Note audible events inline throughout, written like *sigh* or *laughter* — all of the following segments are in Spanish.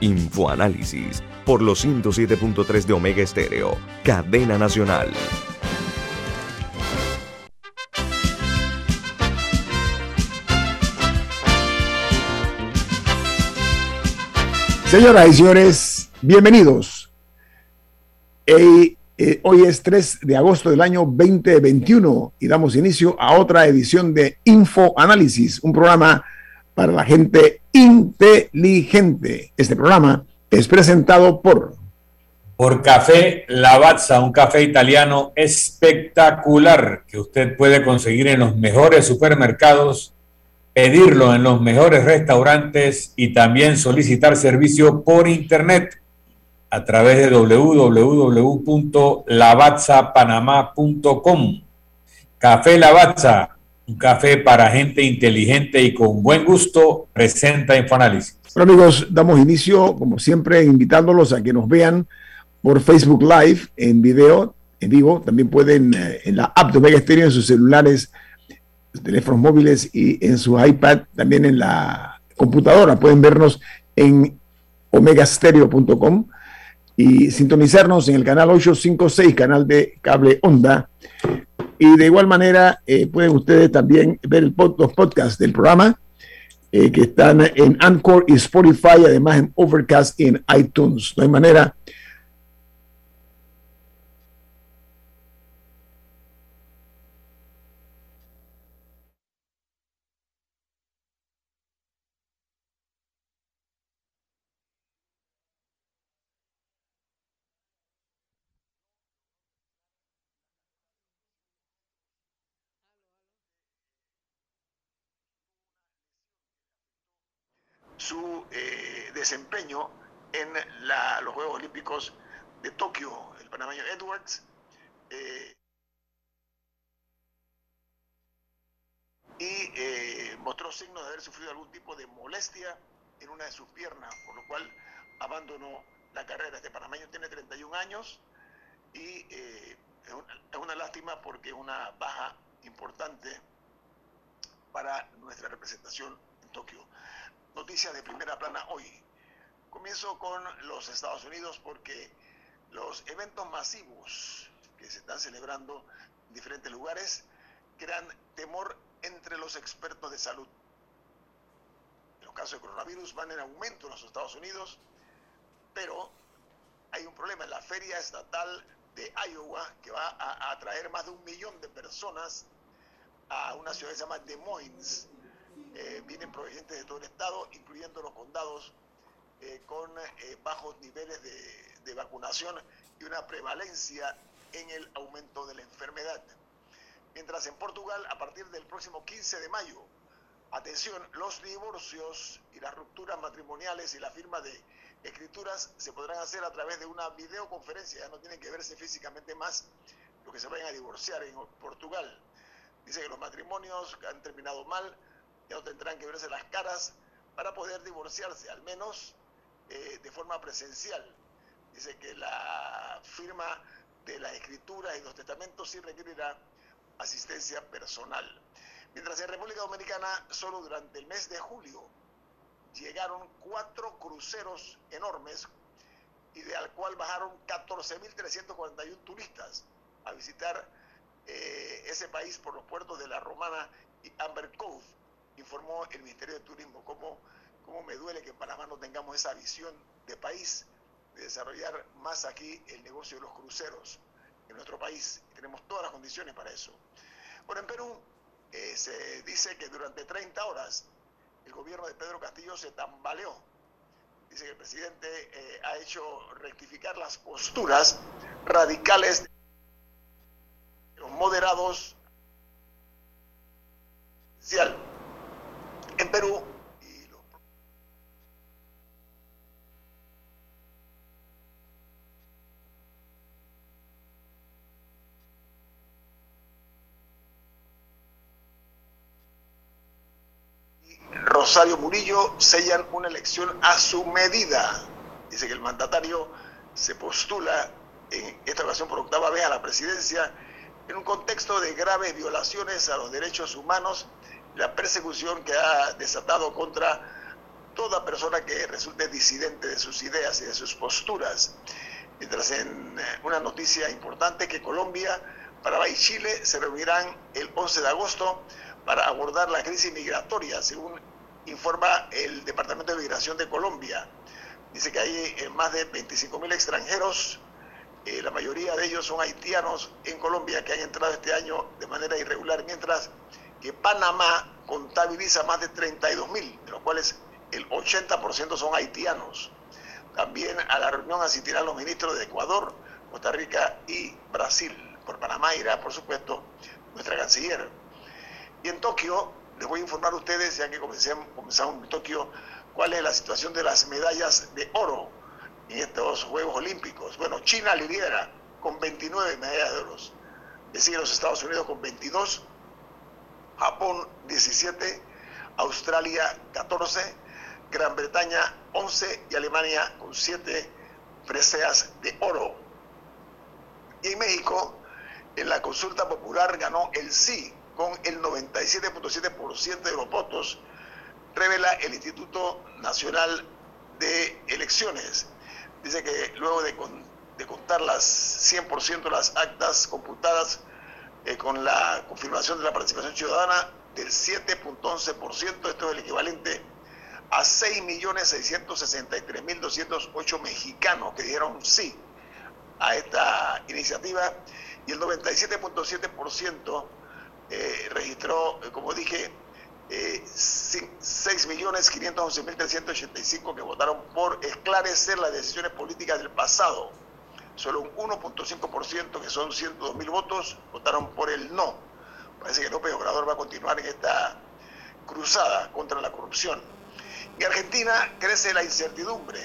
Infoanálisis por los 107.3 de Omega Estéreo, cadena nacional. Señoras y señores, bienvenidos. Eh, hoy es 3 de agosto del año 2021 y damos inicio a otra edición de Infoanálisis, un programa para la gente inteligente. Este programa es presentado por... Por Café Lavazza, un café italiano espectacular que usted puede conseguir en los mejores supermercados, pedirlo en los mejores restaurantes y también solicitar servicio por internet a través de www.lavazzapanamá.com. Café Lavazza, un café para gente inteligente y con buen gusto, presenta Infoanálisis. Bueno amigos, damos inicio, como siempre, invitándolos a que nos vean por Facebook Live en video, en vivo. También pueden eh, en la app de Omega Stereo en sus celulares, teléfonos móviles y en su iPad, también en la computadora. Pueden vernos en omegastereo.com y sintonizarnos en el canal 856, canal de cable onda y de igual manera, eh, pueden ustedes también ver el los podcasts del programa eh, que están en Anchor y Spotify, además en Overcast y en iTunes. No hay manera su eh, en los Juegos Olímpicos de Tokio, el panameño Edwards. Eh, y eh, mostró signos de haber sufrido algún tipo de molestia en una de sus piernas, por lo cual abandonó la carrera. Este panameño tiene 31 años y es una lástima porque es una baja importante para nuestra representación en Tokio. Noticias de primera plana hoy. Comienzo con los Estados Unidos porque los eventos masivos que se están celebrando en diferentes lugares crean temor entre los expertos de salud. Los casos de coronavirus van en aumento en los Estados Unidos, pero hay un problema en la feria estatal de Iowa que va a atraer más de un millón de personas a una ciudad que se llama Des Moines, eh, vienen provenientes de todo el estado, incluyendo los condados eh, con eh, bajos niveles de, de, vacunación y una prevalencia en el aumento de la enfermedad. Mientras en Portugal, a partir del próximo 15 de mayo, atención, los divorcios y las rupturas matrimoniales y la firma de escrituras se podrán hacer a través de una videoconferencia, ya no tienen que verse físicamente más lo que se vayan a divorciar en Portugal. Dice que los matrimonios han terminado mal, ya no tendrán que verse las caras para poder divorciarse, al menos eh, de forma presencial. Dice que la firma de la escritura y los testamentos sí requerirá asistencia personal. Mientras en República Dominicana, solo durante el mes de julio, llegaron cuatro cruceros enormes y de al cual bajaron 14.341 turistas a visitar eh, ese país por los puertos de La Romana y Amber Cove informó el Ministerio de Turismo, cómo, cómo me duele que en Panamá no tengamos esa visión de país, de desarrollar más aquí el negocio de los cruceros en nuestro país. Tenemos todas las condiciones para eso. Bueno, en Perú eh, se dice que durante 30 horas el gobierno de Pedro Castillo se tambaleó. Dice que el presidente eh, ha hecho rectificar las posturas radicales de los moderados en Perú Rosario Murillo sellan una elección a su medida. Dice que el mandatario se postula en esta ocasión por octava vez a la presidencia en un contexto de graves violaciones a los derechos humanos, la persecución que ha desatado contra toda persona que resulte disidente de sus ideas y de sus posturas. Mientras en eh, una noticia importante que Colombia, Paraguay y Chile se reunirán el 11 de agosto para abordar la crisis migratoria, según informa el Departamento de Migración de Colombia. Dice que hay eh, más de 25 mil extranjeros eh, la mayoría de ellos son haitianos en Colombia que han entrado este año de manera irregular, mientras que Panamá contabiliza más de 32 mil, de los cuales el 80% son haitianos. También a la reunión asistirán los ministros de Ecuador, Costa Rica y Brasil. Por Panamá irá, por supuesto, nuestra canciller. Y en Tokio, les voy a informar a ustedes, ya que comenzamos en Tokio, cuál es la situación de las medallas de oro en estos Juegos Olímpicos. Bueno, China lidera con 29 medallas de oro. Le siguen los Estados Unidos con 22, Japón 17, Australia 14, Gran Bretaña 11 y Alemania con 7 preseas de oro. Y en México, en la consulta popular ganó el sí con el 97.7% de los votos, revela el Instituto Nacional de Elecciones. Dice que luego de, contar las 100% las actas computadas eh, con la confirmación de la participación ciudadana del 7.11%, esto es el equivalente a 6.663.208 mexicanos que dijeron sí a esta iniciativa y el 97.7% eh, registró, eh, como dije, eh, 6.511.385 que votaron por esclarecer las decisiones políticas del pasado. Solo un 1.5%, que son 102.000 votos, votaron por el no. Parece que López Obrador va a continuar en esta cruzada contra la corrupción. En Argentina crece la incertidumbre,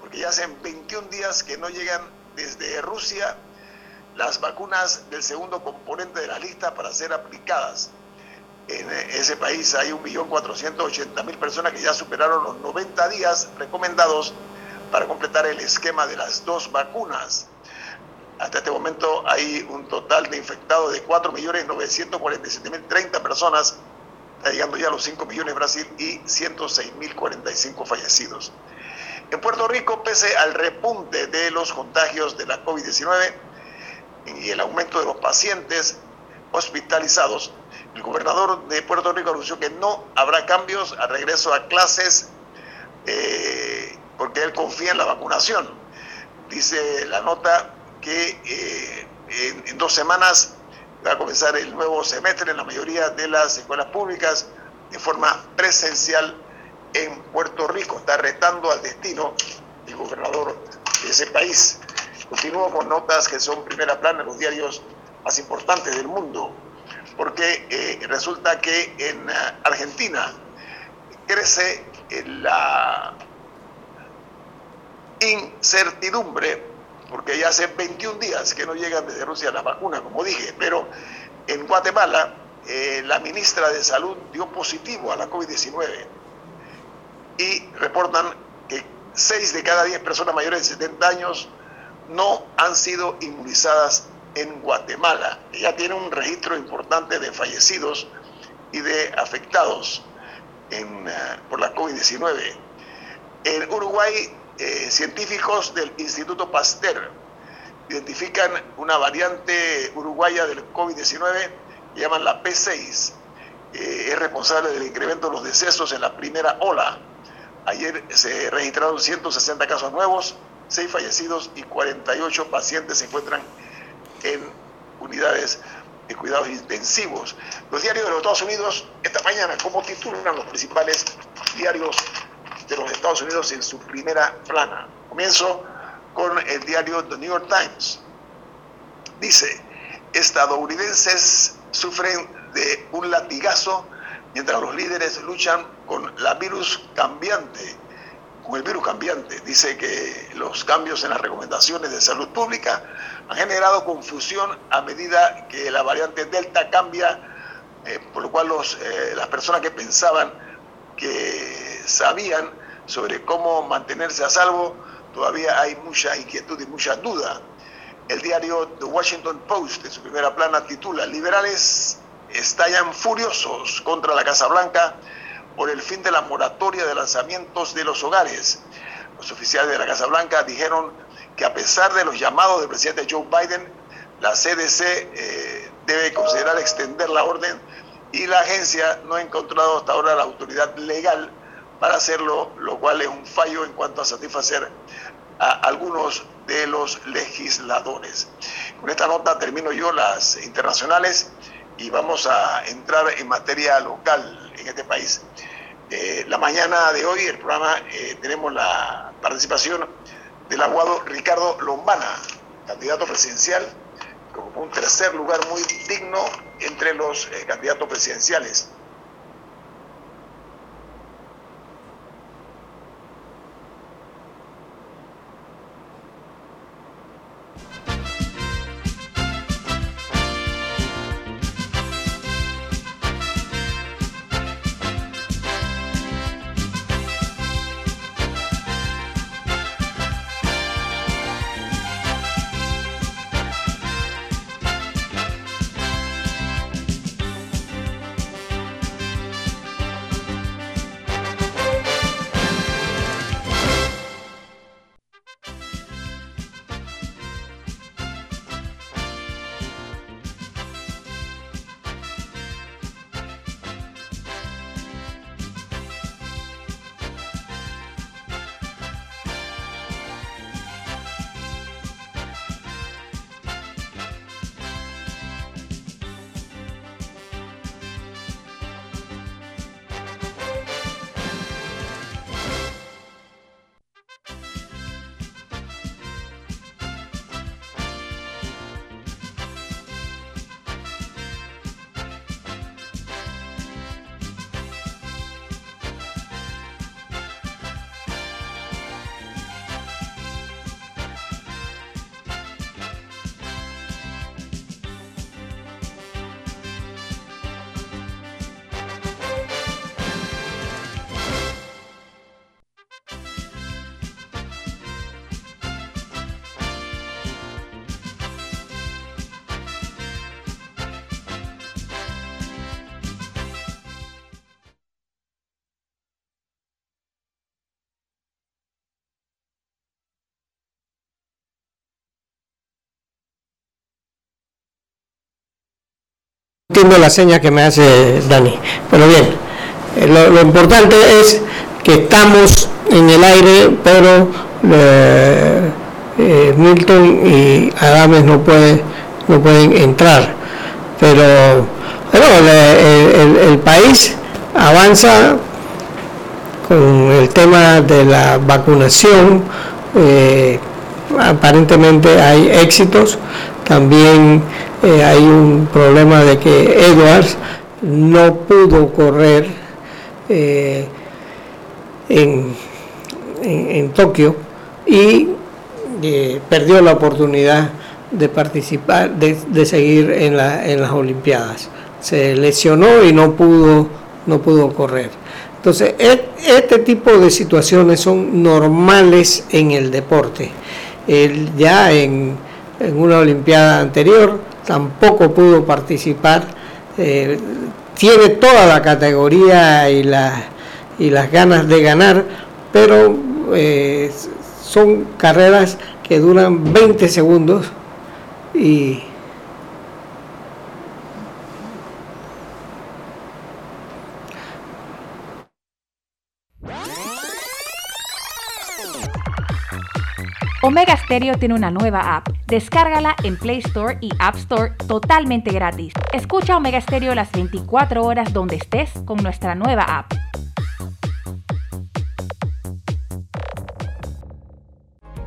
porque ya hacen 21 días que no llegan desde Rusia las vacunas del segundo componente de la lista para ser aplicadas en ese país hay 1.480.000 personas que ya superaron los 90 días recomendados para completar el esquema de las dos vacunas. Hasta este momento hay un total de infectados de 4.947.030 personas, llegando ya a los 5 millones Brasil y 106.045 fallecidos. En Puerto Rico, pese al repunte de los contagios de la COVID-19 y el aumento de los pacientes hospitalizados, el gobernador de Puerto Rico anunció que no habrá cambios al regreso a clases eh, porque él confía en la vacunación. Dice la nota que eh, en, dos semanas va a comenzar el nuevo semestre en la mayoría de las escuelas públicas de forma presencial en Puerto Rico. Está retando al destino el gobernador de ese país. Continúo con notas que son primera plana en los diarios más importantes del mundo porque eh, resulta que en eh, Argentina crece la incertidumbre, porque ya hace 21 días que no llegan desde Rusia las vacunas, como dije, pero en Guatemala eh, la ministra de Salud dio positivo a la COVID-19 y reportan que 6 de cada 10 personas mayores de 70 años no han sido inmunizadas en Guatemala. Ya tiene un registro importante de fallecidos y de afectados eh, por la COVID-19. En Uruguay, eh, científicos del Instituto Pasteur identifican una variante uruguaya del COVID-19 que llaman la P6. Eh, es responsable del incremento de los decesos en la primera ola. Ayer se registraron 160 casos nuevos, 6 fallecidos y 48 pacientes se encuentran en unidades de cuidados intensivos. Los diarios de los Estados Unidos, esta mañana, como titulan los principales diarios de los Estados Unidos en su primera plana. Comienzo con el diario The New York Times. Dice, estadounidenses sufren de un latigazo mientras los líderes luchan con la virus cambiante, con el virus cambiante. Dice que los cambios en las recomendaciones de salud pública han generado confusión a medida que la variante Delta cambia, eh, por lo cual los, eh, las personas que pensaban que sabían sobre cómo mantenerse a salvo, todavía hay mucha inquietud y mucha duda. El diario The Washington Post, en su primera plana, titula Liberales estallan furiosos contra la Casa Blanca por el fin de la moratoria de lanzamientos de los hogares. Los oficiales de la Casa Blanca dijeron que a pesar de los llamados del presidente Joe Biden, la CDC eh, debe considerar extender la orden y la agencia no ha encontrado hasta ahora la autoridad legal para hacerlo, lo cual es un fallo en cuanto a satisfacer a algunos de los legisladores. Con esta nota termino yo las internacionales y vamos a entrar en materia local en este país. Eh, la mañana de hoy, el programa, eh, tenemos la participación del aguado Ricardo Lombana, candidato presidencial, con un tercer lugar muy digno entre los eh, candidatos presidenciales. Entiendo la seña que me hace Dani. Pero bien, eh, lo, importante es que estamos en el aire, pero eh, eh, Milton y Adames no, puede, no pueden entrar. Pero bueno, el, país avanza con el tema de la vacunación. aparentemente hay éxitos. También eh, hay un problema de que Edwards no pudo correr eh, en, Tokio y eh, perdió la oportunidad de participar, de, seguir en, las Olimpiadas. Se lesionó y no pudo, no pudo correr. Entonces, e, este tipo de situaciones son normales en el deporte. ya en, en una Olimpiada anterior tampoco pudo participar. Eh, tiene toda la categoría y, y las ganas de ganar, pero eh, son carreras que duran 20 segundos y Omega Stereo tiene una nueva app. Descárgala en Play Store y App Store totalmente gratis. Escucha Omega Stereo las 24 horas donde estés con nuestra nueva app.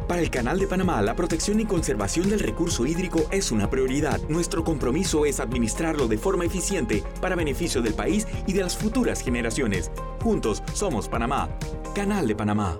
Para el Canal de Panamá, la protección y conservación del recurso hídrico es una prioridad. Nuestro compromiso es administrarlo de forma eficiente para beneficio del país y de las futuras generaciones. Juntos somos Panamá. Canal de Panamá.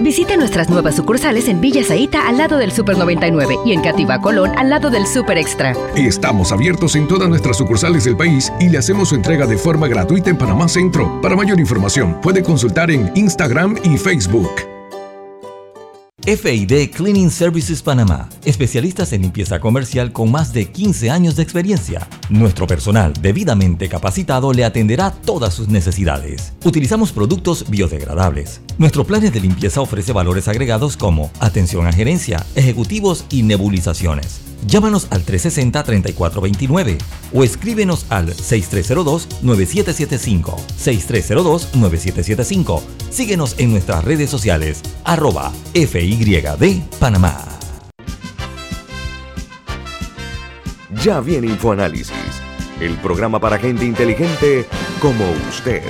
Visite nuestras nuevas sucursales en Villa Zaita al lado del Super 99 y en Cativa Colón al lado del Super Extra. Estamos abiertos en todas nuestras sucursales del país y le hacemos su entrega de forma gratuita en Panamá Centro. Para mayor información, puede consultar en Instagram y Facebook. FID Cleaning Services Panamá, especialistas en limpieza comercial con más de 15 años de experiencia. Nuestro personal debidamente capacitado le atenderá todas sus necesidades. Utilizamos productos biodegradables. Nuestro plan de limpieza ofrece valores agregados como atención a gerencia, ejecutivos y nebulizaciones. Llámanos al 360-3429 o escríbenos al 6302-9775. 6302-9775. Síguenos en nuestras redes sociales, arroba FYD Panamá. Ya viene InfoAnálisis, el programa para gente inteligente como usted.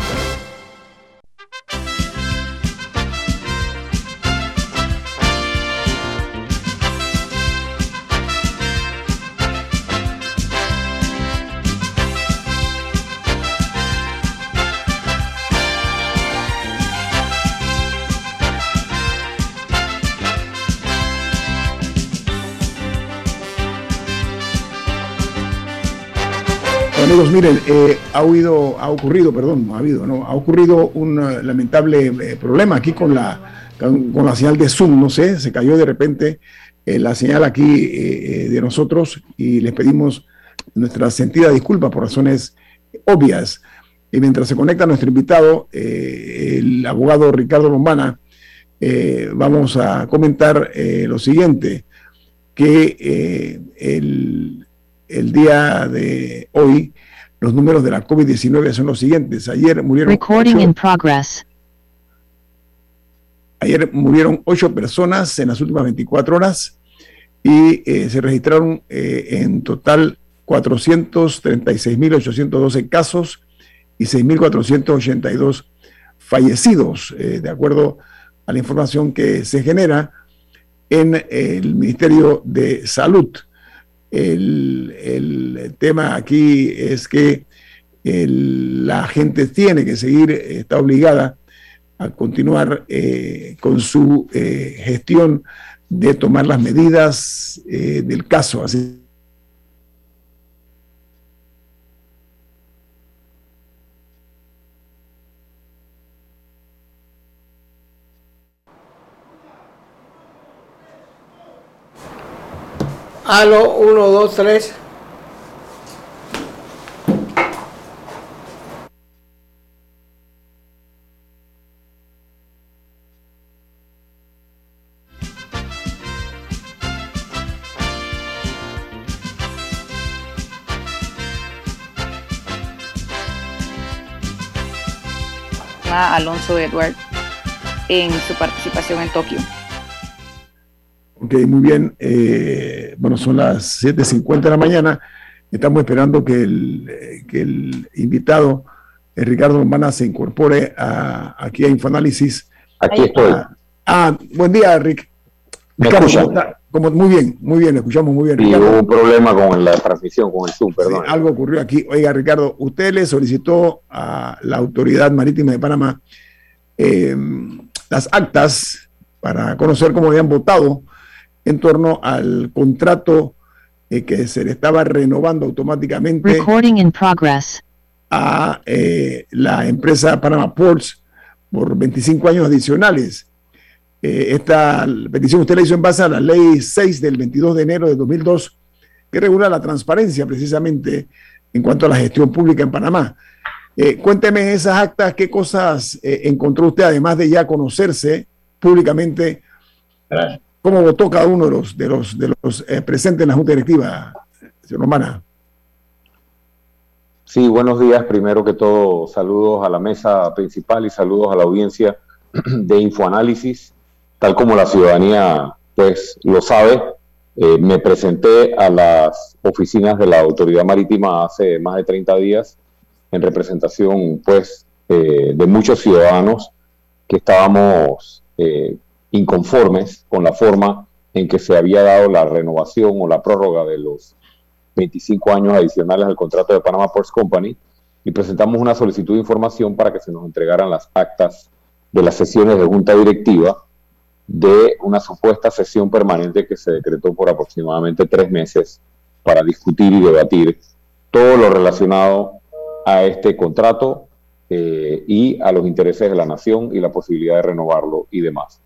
Miren, eh, ha, habido, ha ocurrido, perdón, ha habido, ¿no? Ha ocurrido un uh, lamentable eh, problema aquí con la, con, la señal de Zoom, no sé, se cayó de repente eh, la señal aquí de nosotros y les pedimos nuestra sentida disculpa por razones obvias. Y mientras se conecta nuestro invitado, el abogado Ricardo Lombana, vamos a comentar lo siguiente, que el, el día de hoy los números de la COVID-19 son los siguientes. Ayer murieron. Recording Ayer murieron ocho personas en las últimas 24 horas y eh, se registraron eh, en total 436.812 casos y 6.482 fallecidos, eh, de acuerdo a la información que se genera en el Ministerio de Salud. El, tema aquí es que la gente tiene que seguir, está obligada a continuar eh, con su eh, gestión de tomar las medidas eh, del caso. Así Aló, 1, 2, 3. Alonso Edward en su participación en Tokio. Ok, muy bien. Eh, bueno, son las 7.50 de la mañana. Estamos esperando que el, que el invitado, eh, Ricardo Lombana, se incorpore a, aquí a Infoanálisis. Aquí estoy. Ah, ah buen día, Rick. como, muy bien, muy bien, escuchamos muy bien. Y hubo un problema con la transmisión, con el Zoom, perdón. algo ocurrió aquí. Oiga, Ricardo, usted le solicitó a la Autoridad Marítima de Panamá eh, las actas para conocer cómo habían votado en torno al contrato eh, que se le estaba renovando automáticamente a eh, la empresa Panama Ports por 25 años adicionales. Eh, esta petición usted la hizo en base a la ley 6 del 22 de enero de 2002 que regula la transparencia precisamente en cuanto a la gestión pública en Panamá. cuénteme esas actas, qué cosas encontró usted, además de ya conocerse públicamente cómo votó cada uno de los, de los, de los eh, presentes en la Junta Directiva, señor Romana. Sí, buenos días. Primero que todo, saludos a la mesa principal y saludos a la audiencia de Infoanálisis. Tal como la ciudadanía pues lo sabe, Eh, me presenté a las oficinas de la Autoridad Marítima hace más de 30 días en representación pues eh, de muchos ciudadanos que estábamos eh, inconformes con la forma en que se había dado la renovación o la prórroga de los 25 años adicionales al contrato de Panama Ports Company y presentamos una solicitud de información para que se nos entregaran las actas de las sesiones de junta directiva de una supuesta sesión permanente que se decretó por aproximadamente tres meses para discutir y debatir todo lo relacionado a este contrato eh, y a los intereses de la nación y la posibilidad de renovarlo y demás.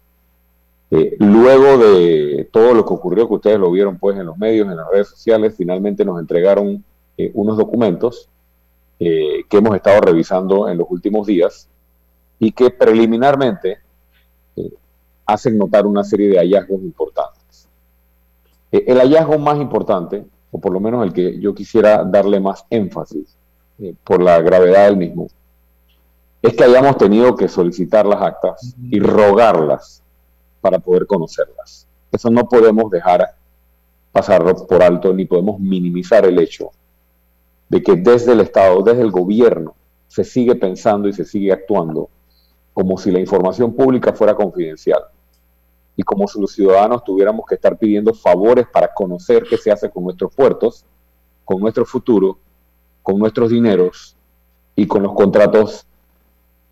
Eh, luego de todo lo que ocurrió, que ustedes lo vieron pues en los medios, en las redes sociales, finalmente nos entregaron eh, unos documentos que hemos estado revisando en los últimos días y que preliminarmente hacen notar una serie de hallazgos importantes. el hallazgo más importante, o por lo menos el que yo quisiera darle más énfasis por la gravedad del mismo, es que hayamos tenido que solicitar las actas y rogarlas para poder conocerlas. Eso no podemos dejar pasarlo por alto ni podemos minimizar el hecho de que desde el Estado, desde el gobierno, se sigue pensando y se sigue actuando como si la información pública fuera confidencial y como si los ciudadanos tuviéramos que estar pidiendo favores para conocer qué se hace con nuestros puertos, con nuestro futuro, con nuestros dineros y con los contratos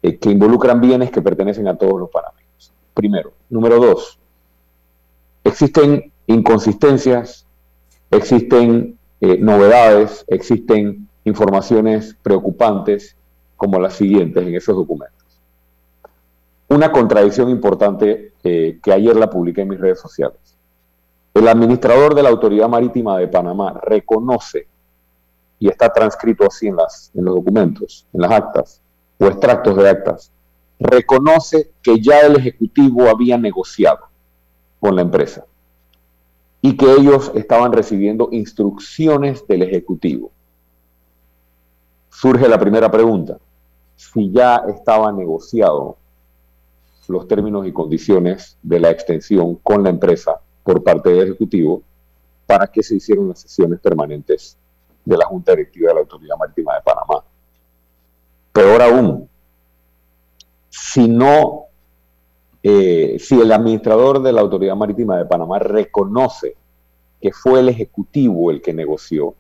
eh, que involucran bienes que pertenecen a todos los panameños. Primero. Número dos, existen inconsistencias, existen eh, novedades, existen informaciones preocupantes como las siguientes en esos documentos. Una contradicción importante eh, que ayer la publiqué en mis redes sociales. El administrador de la Autoridad Marítima de Panamá reconoce, y está transcrito así las, en los documentos, en las actas, o extractos de actas, reconoce que ya el Ejecutivo había negociado con la empresa y que ellos estaban recibiendo instrucciones del Ejecutivo. Surge la primera pregunta, si ya estaba negociado los términos y condiciones de la extensión con la empresa por parte del Ejecutivo, ¿para qué se hicieron las sesiones permanentes de la Junta Directiva de la Autoridad Marítima de Panamá? Peor aún, si no, eh, si el administrador de la Autoridad Marítima de Panamá reconoce que fue el Ejecutivo el que negoció,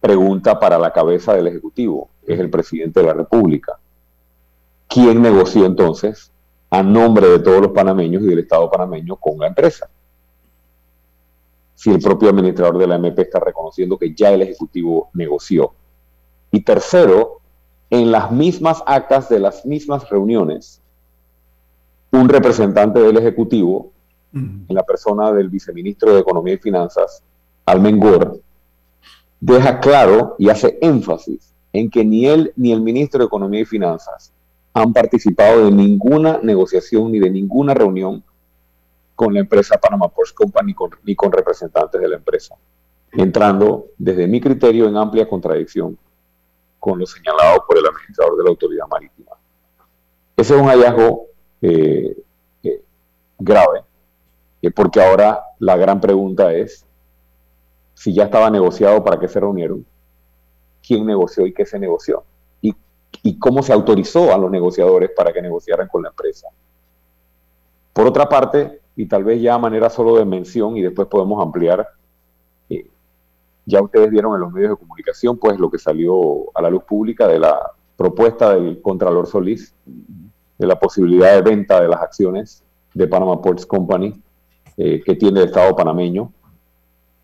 pregunta para la cabeza del Ejecutivo, es el presidente de la República. ¿Quién negoció entonces a nombre de todos los panameños y del Estado panameño con la empresa? Si el propio administrador de la MP está reconociendo que ya el Ejecutivo negoció. Y tercero, en las mismas actas de las mismas reuniones, un representante del Ejecutivo, en la persona del viceministro de Economía y Finanzas, Almengor, deja claro y hace énfasis en que ni él ni el ministro de Economía y Finanzas han participado de ninguna negociación ni de ninguna reunión con la empresa Panama Ports Company ni con representantes de la empresa, entrando desde mi criterio en amplia contradicción con lo señalado por el administrador de la autoridad marítima. Ese es un hallazgo eh, eh, grave, eh, porque ahora la gran pregunta es si ya estaba negociado, ¿para qué se reunieron? ¿Quién negoció y qué se negoció? ¿Y, y cómo se autorizó a los negociadores para que negociaran con la empresa? Por otra parte, y tal vez ya a manera solo de mención, y después podemos ampliar, ya ustedes vieron en los medios de comunicación, pues lo que salió a la luz pública de la propuesta del Contralor Solís, de la posibilidad de venta de las acciones de Panama Ports Company eh, que tiene el Estado panameño.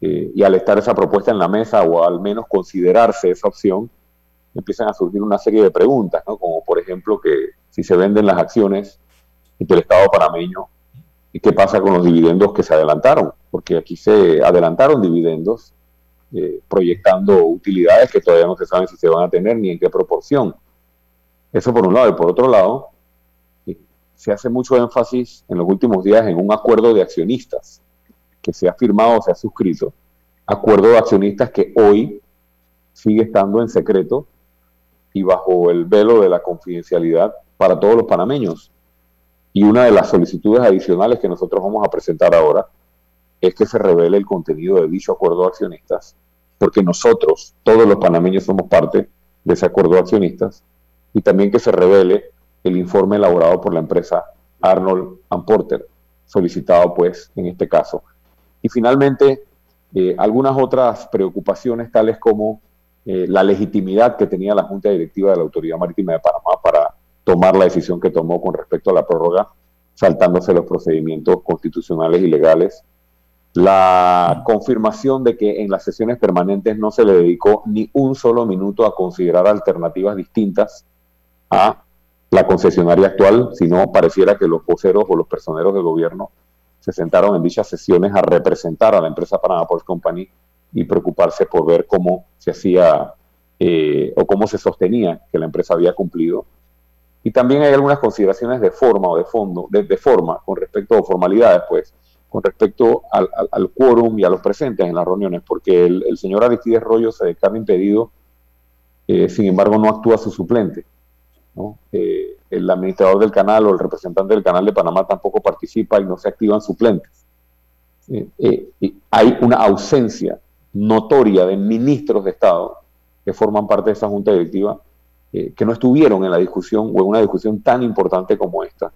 Eh, y al estar esa propuesta en la mesa, o al menos considerarse esa opción, empiezan a surgir una serie de preguntas, como por ejemplo que si se venden las acciones del Estado panameño, ¿y qué pasa con los dividendos que se adelantaron? Porque aquí se adelantaron dividendos eh, proyectando utilidades que todavía no se saben si se van a tener ni en qué proporción. Eso por un lado. Y por otro lado, eh, se hace mucho énfasis en los últimos días en un acuerdo de accionistas que se ha firmado o se ha suscrito. Acuerdo de accionistas que hoy sigue estando en secreto y bajo el velo de la confidencialidad para todos los panameños. Y una de las solicitudes adicionales que nosotros vamos a presentar ahora es que se revele el contenido de dicho acuerdo de accionistas, porque nosotros, todos los panameños, somos parte de ese acuerdo de accionistas, y también que se revele el informe elaborado por la empresa Arnold Porter, solicitado pues en este caso. Y finalmente, eh, algunas otras preocupaciones tales como eh, la legitimidad que tenía la Junta Directiva de la Autoridad Marítima de Panamá para tomar la decisión que tomó con respecto a la prórroga, saltándose los procedimientos constitucionales y legales. La confirmación de que en las sesiones permanentes no se le dedicó ni un solo minuto a considerar alternativas distintas a la concesionaria actual, sino pareciera que los voceros o los personeros del gobierno se sentaron en dichas sesiones a representar a la empresa Panama Ports Company y preocuparse por ver cómo se hacía eh, o cómo se sostenía que la empresa había cumplido. Y también hay algunas consideraciones de forma o de fondo, de, forma, con respecto a formalidades, pues, con respecto al, quórum y a los presentes en las reuniones, porque el, señor Aristides Rollo se declara impedido, eh, sin embargo no actúa su suplente. Eh, el administrador del canal o el representante del canal de Panamá tampoco participa y no se activan suplentes. Eh, hay una ausencia notoria de ministros de Estado que forman parte de esa junta directiva que no estuvieron en la discusión o en una discusión tan importante como esta.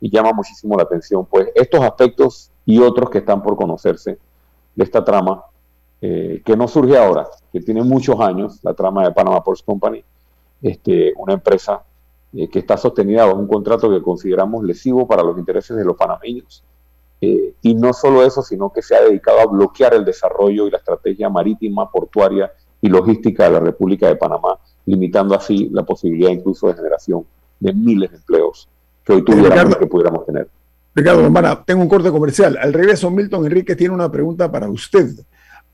Y llama muchísimo la atención, pues, estos aspectos y otros que están por conocerse de esta trama, que no surge ahora, que tiene muchos años, la trama de Panama Ports Company, este, una empresa eh, que está sostenida bajo un contrato que consideramos lesivo para los intereses de los panameños. Eh, y no solo eso, sino que se ha dedicado a bloquear el desarrollo y la estrategia marítima, portuaria y logística de la República de Panamá, limitando así la posibilidad incluso de generación de miles de empleos que hoy tuviéramos que pudiéramos tener. Ricardo hermana, tengo un corte comercial. Al regreso, Milton Enrique tiene una pregunta para usted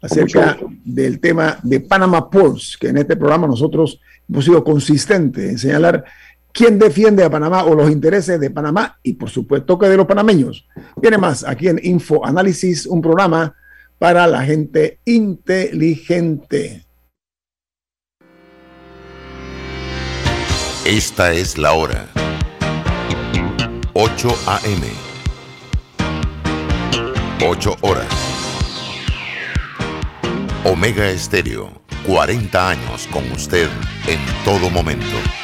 acerca del tema de Panama Ports, que en este programa nosotros hemos sido consistentes en señalar quién defiende a Panamá o los intereses de Panamá y por supuesto que de los panameños. Viene más aquí en Info Análisis, un programa para la gente inteligente. Esta es la hora. 8 a.m. 8 horas. Omega Estéreo, 40 años con usted en todo momento.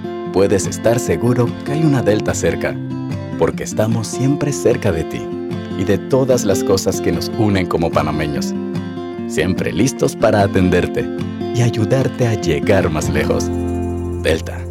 Puedes estar seguro que hay una Delta cerca, porque estamos siempre cerca de ti y de todas las cosas que nos unen como panameños. Siempre listos para atenderte y ayudarte a llegar más lejos. Delta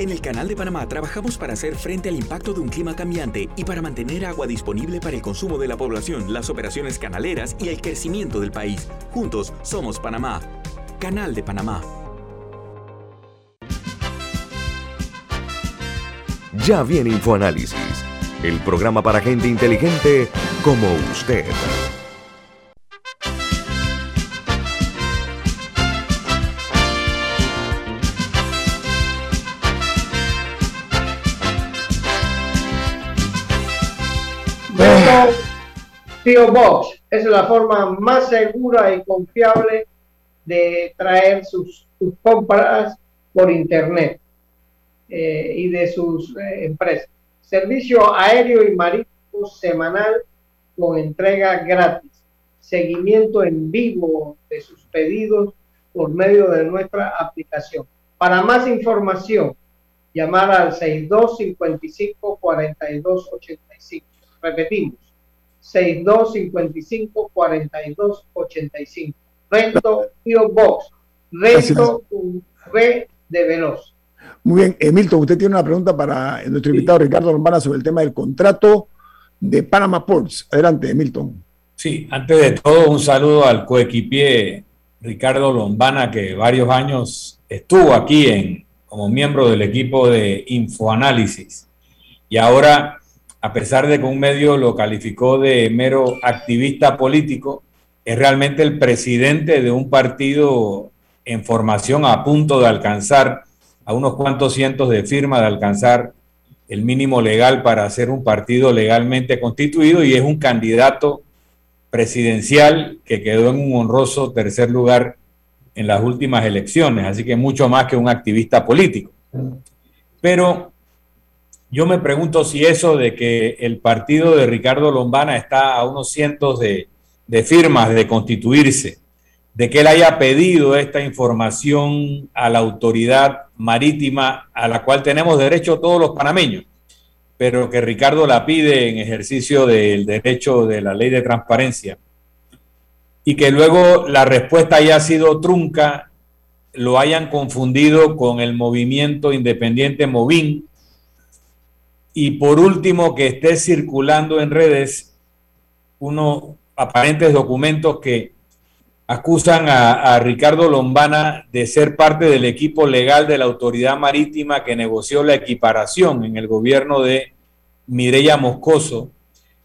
En el Canal de Panamá trabajamos para hacer frente al impacto de un clima cambiante y para mantener agua disponible para el consumo de la población, las operaciones canaleras y el crecimiento del país. Juntos somos Panamá. Canal de Panamá. Ya viene InfoAnálisis, el programa para gente inteligente como usted. PO es la forma más segura y confiable de traer sus, compras por internet eh, y de sus eh, empresas. Servicio aéreo y marítimo semanal con entrega gratis. Seguimiento en vivo de sus pedidos por medio de nuestra aplicación. Para más información, llamar al 6255-4285. Repetimos, 6255-4285. Rento Pio Box. Rento V de Veloz. Muy bien, Emilton, usted tiene una pregunta para nuestro invitado Ricardo Lombana sobre el tema del contrato de Panama Ports. Adelante, Milton. Sí, antes de todo, un saludo al coequipier Ricardo Lombana, que varios años estuvo aquí en, como miembro del equipo de Infoanálisis. Y ahora, a pesar de que un medio lo calificó de mero activista político, es realmente el presidente de un partido en formación a punto de alcanzar a unos cuantos cientos de firmas de alcanzar el mínimo legal para ser un partido legalmente constituido y es un candidato presidencial que quedó en un honroso tercer lugar en las últimas elecciones, así que mucho más que un activista político. Pero yo me pregunto si eso de que el partido de Ricardo Lombana está a unos cientos de, firmas de constituirse, de que él haya pedido esta información a la autoridad marítima a la cual tenemos derecho todos los panameños, pero que Ricardo la pide en ejercicio del derecho de la ley de transparencia y que luego la respuesta haya sido trunca, lo hayan confundido con el movimiento independiente Movin y por último que esté circulando en redes unos aparentes documentos que acusan a, Ricardo Lombana de ser parte del equipo legal de la autoridad marítima que negoció la equiparación en el gobierno de Mireya Moscoso.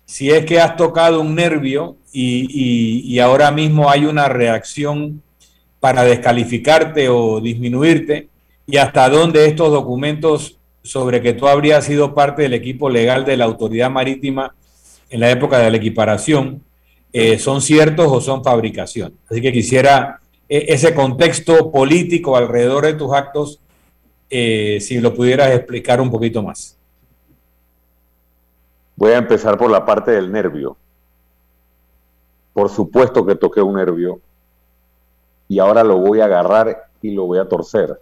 Si es que has tocado un nervio y, ahora mismo hay una reacción para descalificarte o disminuirte, y hasta dónde estos documentos sobre que tú habrías sido parte del equipo legal de la autoridad marítima en la época de la equiparación, eh, son ciertos o son fabricación. Así que quisiera eh, ese contexto político alrededor de tus actos, eh, si lo pudieras explicar un poquito más. Voy a empezar por la parte del nervio. Por supuesto que toqué un nervio y ahora lo voy a agarrar y lo voy a torcer,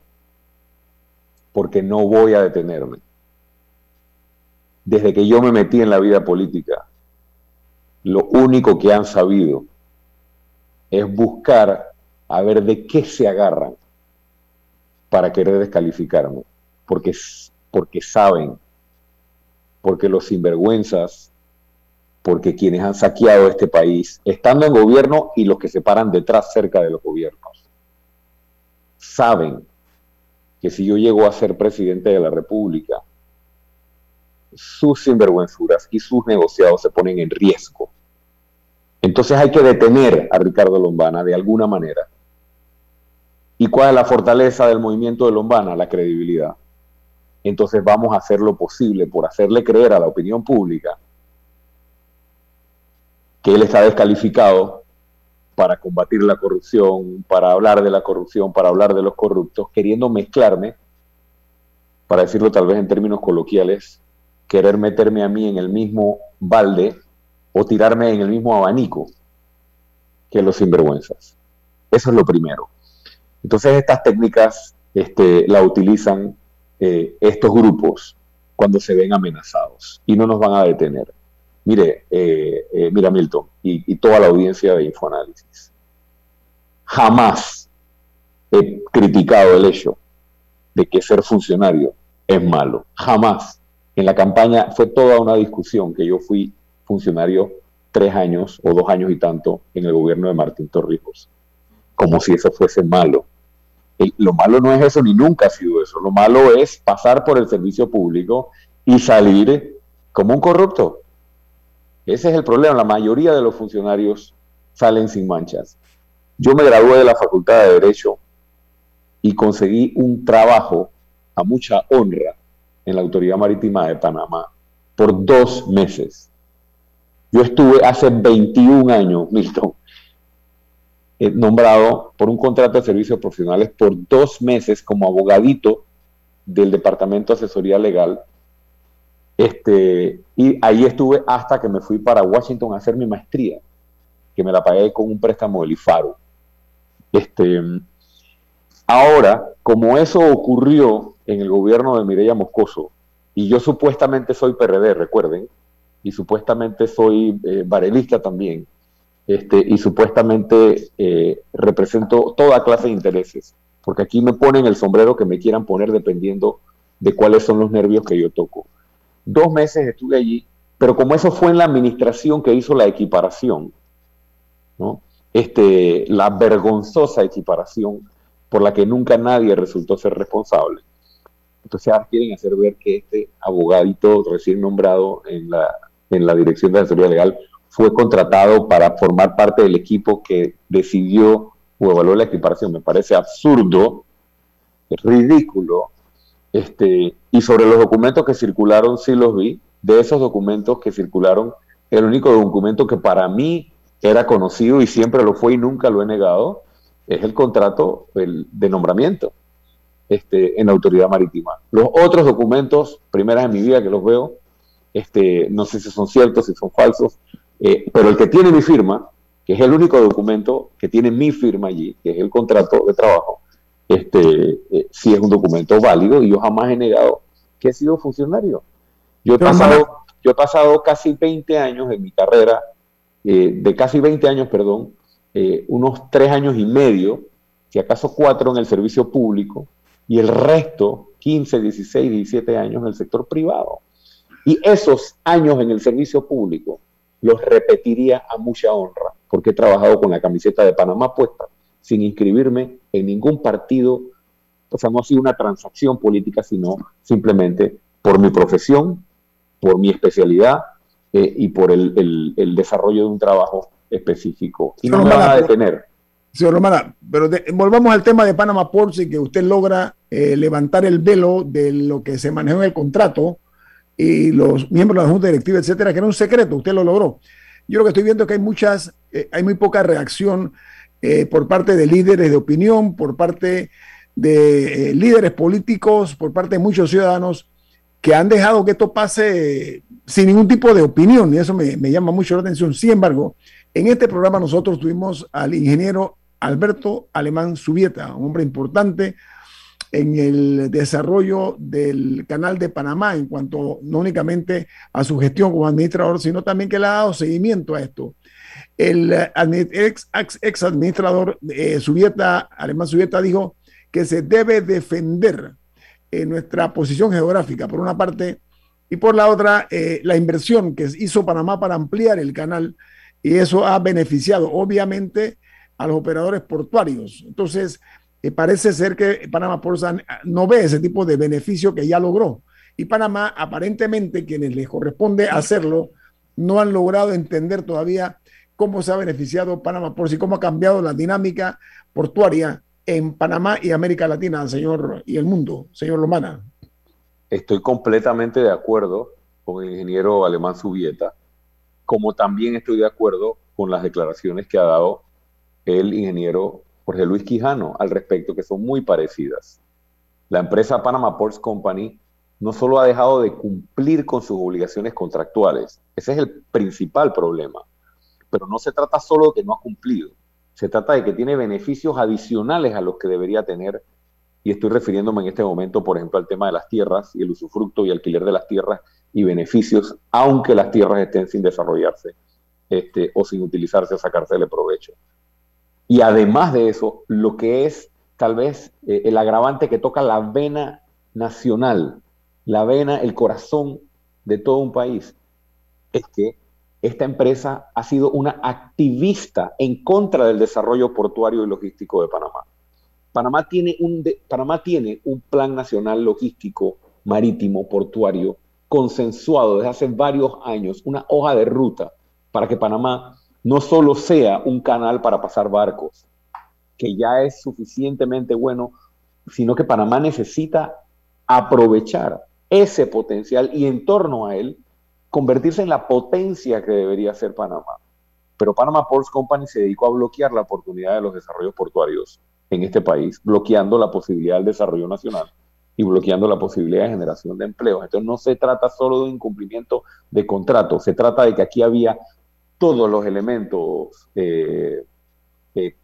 porque no voy a detenerme. Desde que yo me metí en la vida política, lo único que han sabido es buscar a ver de qué se agarran para querer descalificarme, porque, porque saben, porque los sinvergüenzas, porque quienes han saqueado este país, estando en gobierno y los que se paran detrás cerca de los gobiernos, saben que si yo llego a ser presidente de la República, sus sinvergüenzuras y sus negociados se ponen en riesgo. Entonces hay que detener a Ricardo Lombana de alguna manera. ¿Y cuál es la fortaleza del movimiento de Lombana? La credibilidad. Entonces vamos a hacer lo posible por hacerle creer a la opinión pública que él está descalificado para combatir la corrupción, para hablar de la corrupción, para hablar de los corruptos, queriendo mezclarme, para decirlo tal vez en términos coloquiales, querer meterme a mí en el mismo balde o tirarme en el mismo abanico que los sinvergüenzas. Eso es lo primero. Entonces estas técnicas este, la utilizan eh, estos grupos cuando se ven amenazados y no nos van a detener. Mire, eh, eh, mira Milton y, toda la audiencia de Infoanálisis. Jamás he criticado el hecho de que ser funcionario es malo. Jamás. En la campaña fue toda una discusión que yo fui funcionario tres años o dos años y tanto en el gobierno de Martín Torrijos, como si eso fuese malo. lo malo no es eso, ni nunca ha sido eso. Lo malo es pasar por el servicio público y salir como un corrupto. Ese es el problema. La mayoría de los funcionarios salen sin manchas. Yo me gradué de la Facultad de Derecho y conseguí un trabajo a mucha honra en la Autoridad Marítima de Panamá por dos meses. Yo estuve hace 21 años, *laughs* Milton, eh, nombrado por un contrato de servicios profesionales por dos meses como abogadito del Departamento de Asesoría Legal. Este, y ahí estuve hasta que me fui para Washington a hacer mi maestría, que me la pagué con un préstamo del IFARO. Este, ahora, como eso ocurrió en el gobierno de Mireya Moscoso, y yo supuestamente soy PRD, recuerden, y supuestamente soy eh, varelista también, este, y supuestamente eh, represento toda clase de intereses, porque aquí me ponen el sombrero que me quieran poner dependiendo de cuáles son los nervios que yo toco. Dos meses estuve allí, pero como eso fue en la administración que hizo la equiparación, ¿no? este, la vergonzosa equiparación por la que nunca nadie resultó ser responsable. Entonces ahora quieren hacer ver que este abogadito recién nombrado en la, en la Dirección de Asesoría Legal fue contratado para formar parte del equipo que decidió o evaluó la equiparación. Me parece absurdo, ridículo. Este, y sobre los documentos que circularon, sí los vi. De esos documentos que circularon, el único documento que para mí era conocido y siempre lo fue y nunca lo he negado, es el contrato de nombramiento este, en la autoridad marítima. Los otros documentos, primeras en mi vida que los veo, este, no sé si son ciertos, si son falsos, eh, pero el que tiene mi firma, que es el único documento que tiene mi firma allí, que es el contrato de trabajo, este, eh, sí es un documento válido y yo jamás he negado que he sido funcionario. Yo he, pasado, yo he pasado casi 20 años en mi carrera, eh, de casi 20 años, perdón, unos 3 años y medio, si acaso 4 en el servicio público, y el resto, 15, 16, 17 años en el sector privado. Y esos años en el servicio público los repetiría a mucha honra, porque he trabajado con la camiseta de Panamá puesta, sin inscribirme en ningún partido. O sea, no ha sido una transacción política, sino simplemente por mi profesión, por mi especialidad eh, y por el, desarrollo de un trabajo específico. Y no, me van a detener. Señor Romana, pero volvamos al tema de Panama Ports y que usted logra eh, levantar el velo de lo que se manejó en el contrato y los miembros de la Junta Directiva, etcétera, que era un secreto, usted lo logró. Yo lo que estoy viendo es que hay muchas, eh, hay muy poca reacción eh, por parte de líderes de opinión, por parte de eh, líderes políticos, por parte de muchos ciudadanos que han dejado que esto pase sin ningún tipo de opinión y eso me, me llama mucho la atención. Sin embargo, en este programa nosotros tuvimos al ingeniero Alberto Alemán Subieta, un hombre importante, en el desarrollo del canal de Panamá en cuanto no únicamente a su gestión como administrador, sino también que le ha dado seguimiento a esto. El ex, ex, administrador eh, Subieta, Alemán Subieta, dijo que se debe defender eh, nuestra posición geográfica, por una parte, y por la otra, eh, la inversión que hizo Panamá para ampliar el canal, y eso ha beneficiado, obviamente, a los operadores portuarios. Entonces, parece ser que Panamá Ports no ve ese tipo de beneficio que ya logró. Y Panamá, aparentemente, quienes les corresponde hacerlo, no han logrado entender todavía cómo se ha beneficiado Panamá Ports y cómo ha cambiado la dinámica portuaria en Panamá y América Latina, señor, y el mundo, señor Lomana. Estoy completamente de acuerdo con el ingeniero alemán Subieta, como también estoy de acuerdo con las declaraciones que ha dado el ingeniero Jorge Luis Quijano al respecto, que son muy parecidas. La empresa Panama Ports Company no solo ha dejado de cumplir con sus obligaciones contractuales, ese es el principal problema, pero no se trata solo de que no ha cumplido, se trata de que tiene beneficios adicionales a los que debería tener, y estoy refiriéndome en este momento, por ejemplo, al tema de las tierras y el usufructo y alquiler de las tierras y beneficios, aunque las tierras estén sin desarrollarse este, o sin utilizarse o sacársele provecho. Y además de eso, lo que es tal vez eh, el agravante que toca la vena nacional, la vena, el corazón de todo un país, es que esta empresa ha sido una activista en contra del desarrollo portuario y logístico de Panamá. Panamá tiene un, Panamá tiene un plan nacional logístico marítimo portuario consensuado desde hace varios años, una hoja de ruta para que Panamá no solo sea un canal para pasar barcos, que ya es suficientemente bueno, sino que Panamá necesita aprovechar ese potencial y en torno a él convertirse en la potencia que debería ser Panamá. Pero Panama Ports Company se dedicó a bloquear la oportunidad de los desarrollos portuarios en este país, bloqueando la posibilidad del desarrollo nacional y bloqueando la posibilidad de generación de empleos. Entonces no se trata solo de un incumplimiento de contrato, se trata de que aquí había todos los elementos eh, eh,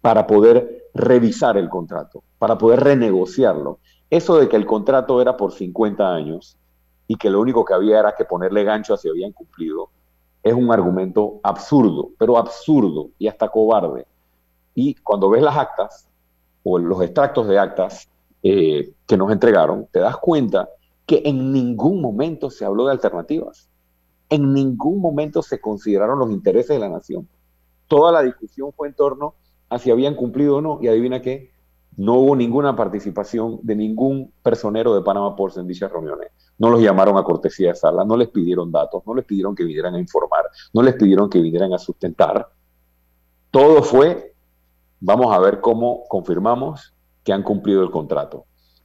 para poder revisar el contrato, para poder renegociarlo. Eso de que el contrato era por 50 años y que lo único que había era que ponerle gancho a si habían cumplido, es un argumento absurdo, pero absurdo y hasta cobarde. Y cuando ves las actas o los extractos de actas eh, que nos entregaron, te das cuenta que en ningún momento se habló de alternativas. En ningún momento se consideraron los intereses de la nación. Toda la discusión fue en torno a si habían cumplido o no. Y adivina qué, no hubo ninguna participación de ningún personero de Panamá Ports en dichas reuniones. No los llamaron a cortesía de sala, no les pidieron datos, no les pidieron que vinieran a informar, no les pidieron que vinieran a sustentar. Todo fue, vamos a ver cómo confirmamos que han cumplido el contrato,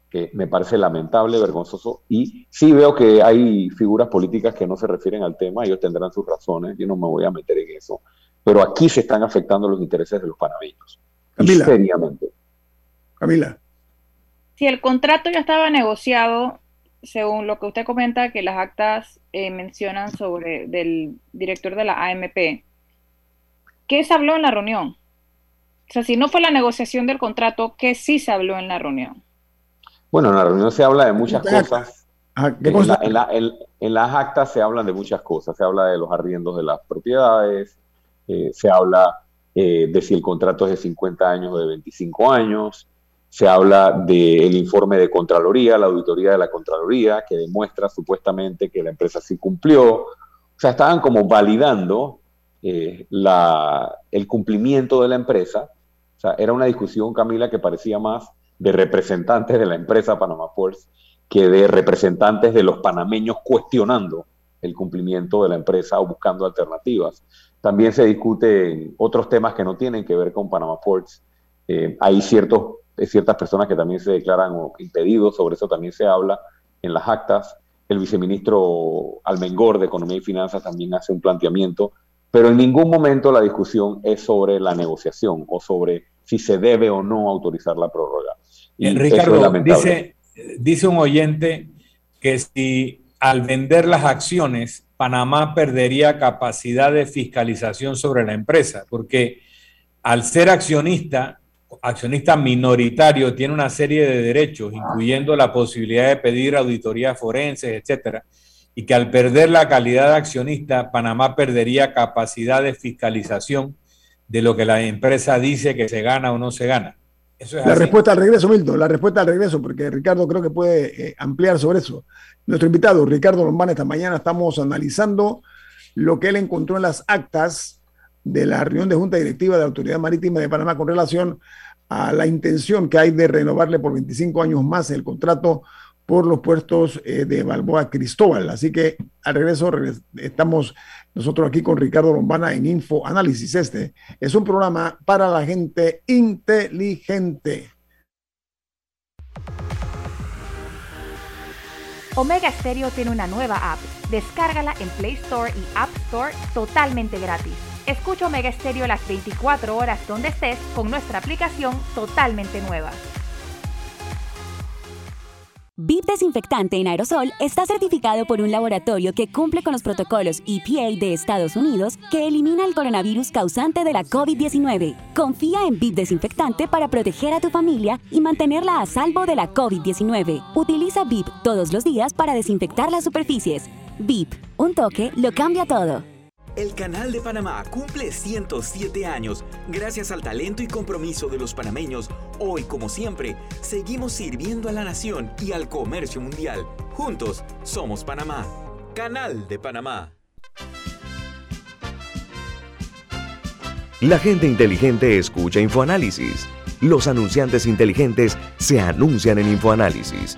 que me parece lamentable, vergonzoso, y sí veo que hay figuras políticas que no se refieren al tema, ellos tendrán sus razones, yo no me voy a meter en eso, pero aquí se están afectando los intereses de los panameños, seriamente. Camila. Si el contrato ya estaba negociado, según lo que usted comenta, que las actas eh, mencionan sobre del director de la AMP, ¿qué se habló en la reunión? O sea, si no fue la negociación del contrato, ¿qué sí se habló en la reunión? Bueno, en la reunión se habla de muchas cosas. En, las actas se hablan de muchas cosas. Se habla de los arriendos de las propiedades, eh, se habla eh, de si el contrato es de 50 años o de 25 años, se habla del informe de Contraloría, la auditoría de la Contraloría, que demuestra supuestamente que la empresa sí cumplió. O sea, estaban como validando eh, el cumplimiento de la empresa. O sea, era una discusión, Camila, que parecía más de representantes de la empresa Panama Ports que de representantes de los panameños cuestionando el cumplimiento de la empresa o buscando alternativas. También se discuten otros temas que no tienen que ver con Panama Ports. Eh, hay ciertos ciertas personas que también se declaran impedidos, sobre eso también se habla en las actas. El viceministro Almengor de Economía y Finanzas también hace un planteamiento, pero en ningún momento la discusión es sobre la negociación o sobre si se debe o no autorizar la prórroga. Y eh, Ricardo, dice, dice un oyente que si al vender las acciones, Panamá perdería capacidad de fiscalización sobre la empresa, porque al ser accionista, accionista minoritario tiene una serie de derechos, incluyendo la posibilidad de pedir auditorías forenses, etcétera, y que al perder la calidad de accionista, Panamá perdería capacidad de fiscalización de lo que la empresa dice que se gana o no se gana. la respuesta al regreso, Milton, la respuesta al regreso, porque Ricardo creo que puede eh, ampliar sobre eso. Nuestro invitado, Ricardo Lombana, esta mañana estamos analizando lo que él encontró en las actas de la reunión de Junta Directiva de la Autoridad Marítima de Panamá con relación a la intención que hay de renovarle por 25 años más el contrato por los puertos eh, de Balboa Cristóbal. Así que al regreso estamos nosotros aquí con Ricardo Lombana en Info Análisis. Este es un programa para la gente inteligente. Omega Stereo tiene una nueva app. Descárgala en Play Store y App Store totalmente gratis. Escucha Omega Stereo las 24 horas donde estés con nuestra aplicación totalmente nueva. VIP Desinfectante en aerosol está certificado por un laboratorio que cumple con los protocolos EPA de Estados Unidos que elimina el coronavirus causante de la COVID-19. Confía en VIP Desinfectante para proteger a tu familia y mantenerla a salvo de la COVID-19. Utiliza VIP todos los días para desinfectar las superficies. VIP, un toque lo cambia todo. El Canal de Panamá cumple 107 años. Gracias al talento y compromiso de los panameños, hoy como siempre, seguimos sirviendo a la nación y al comercio mundial. Juntos somos Panamá. Canal de Panamá. La gente inteligente escucha InfoAnálisis. Los anunciantes inteligentes se anuncian en InfoAnálisis.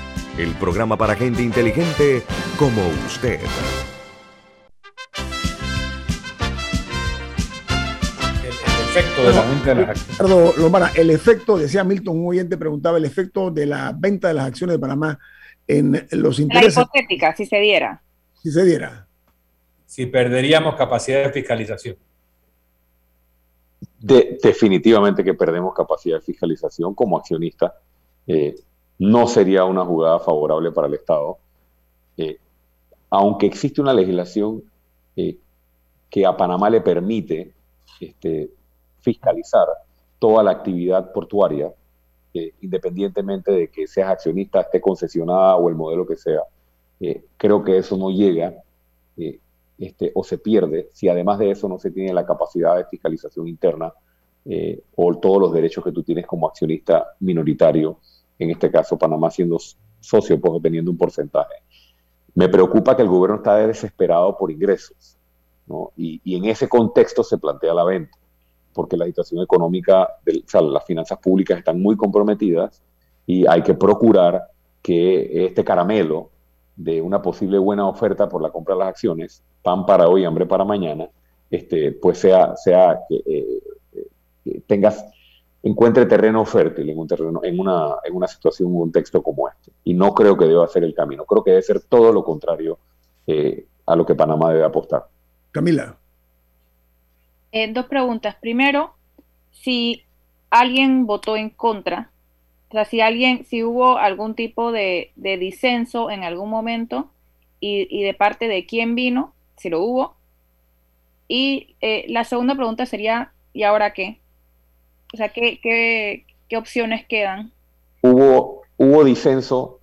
el programa para gente inteligente como usted. efecto de la venta de las acciones. El efecto, decía Milton, un oyente preguntaba, el efecto de la venta de las acciones de Panamá en los La intereses. hipotética, si se diera. Si se diera. Si perderíamos capacidad de fiscalización. De- definitivamente que perdemos capacidad de fiscalización como accionista. Eh, no sería una jugada favorable para el Estado. Eh, aunque existe una legislación eh, que a Panamá le permite este, fiscalizar toda la actividad portuaria, eh, independientemente de que seas accionista, esté concesionada o el modelo que sea, creo que eso no llega este, o se pierde si además de eso no se tiene la capacidad de fiscalización interna o todos los derechos que tú tienes como accionista minoritario, en este caso Panamá siendo socio, pues teniendo un porcentaje. Me preocupa que el gobierno está desesperado por ingresos, ¿no? y, y en ese contexto se plantea la venta, porque la situación económica, del- o sea, las finanzas públicas están muy comprometidas y hay que procurar que este caramelo de una posible buena oferta por la compra de las acciones, pan para hoy, hambre para mañana, este, pues sea, sea que eh, eh, tengas, encuentre terreno fértil en un terreno, en una, en una situación, un contexto como este. Y no creo que deba ser el camino. Creo que debe ser todo lo contrario eh, a lo que Panamá debe apostar. Camila. Eh, dos preguntas. Primero, si alguien votó en contra, o sea, si alguien, si hubo algún tipo de, de disenso en algún momento y, y de parte de quién vino, si lo hubo. Y eh, la segunda pregunta sería, ¿y ahora qué? O sea, ¿qué, qué, qué opciones quedan? Hubo, hubo disenso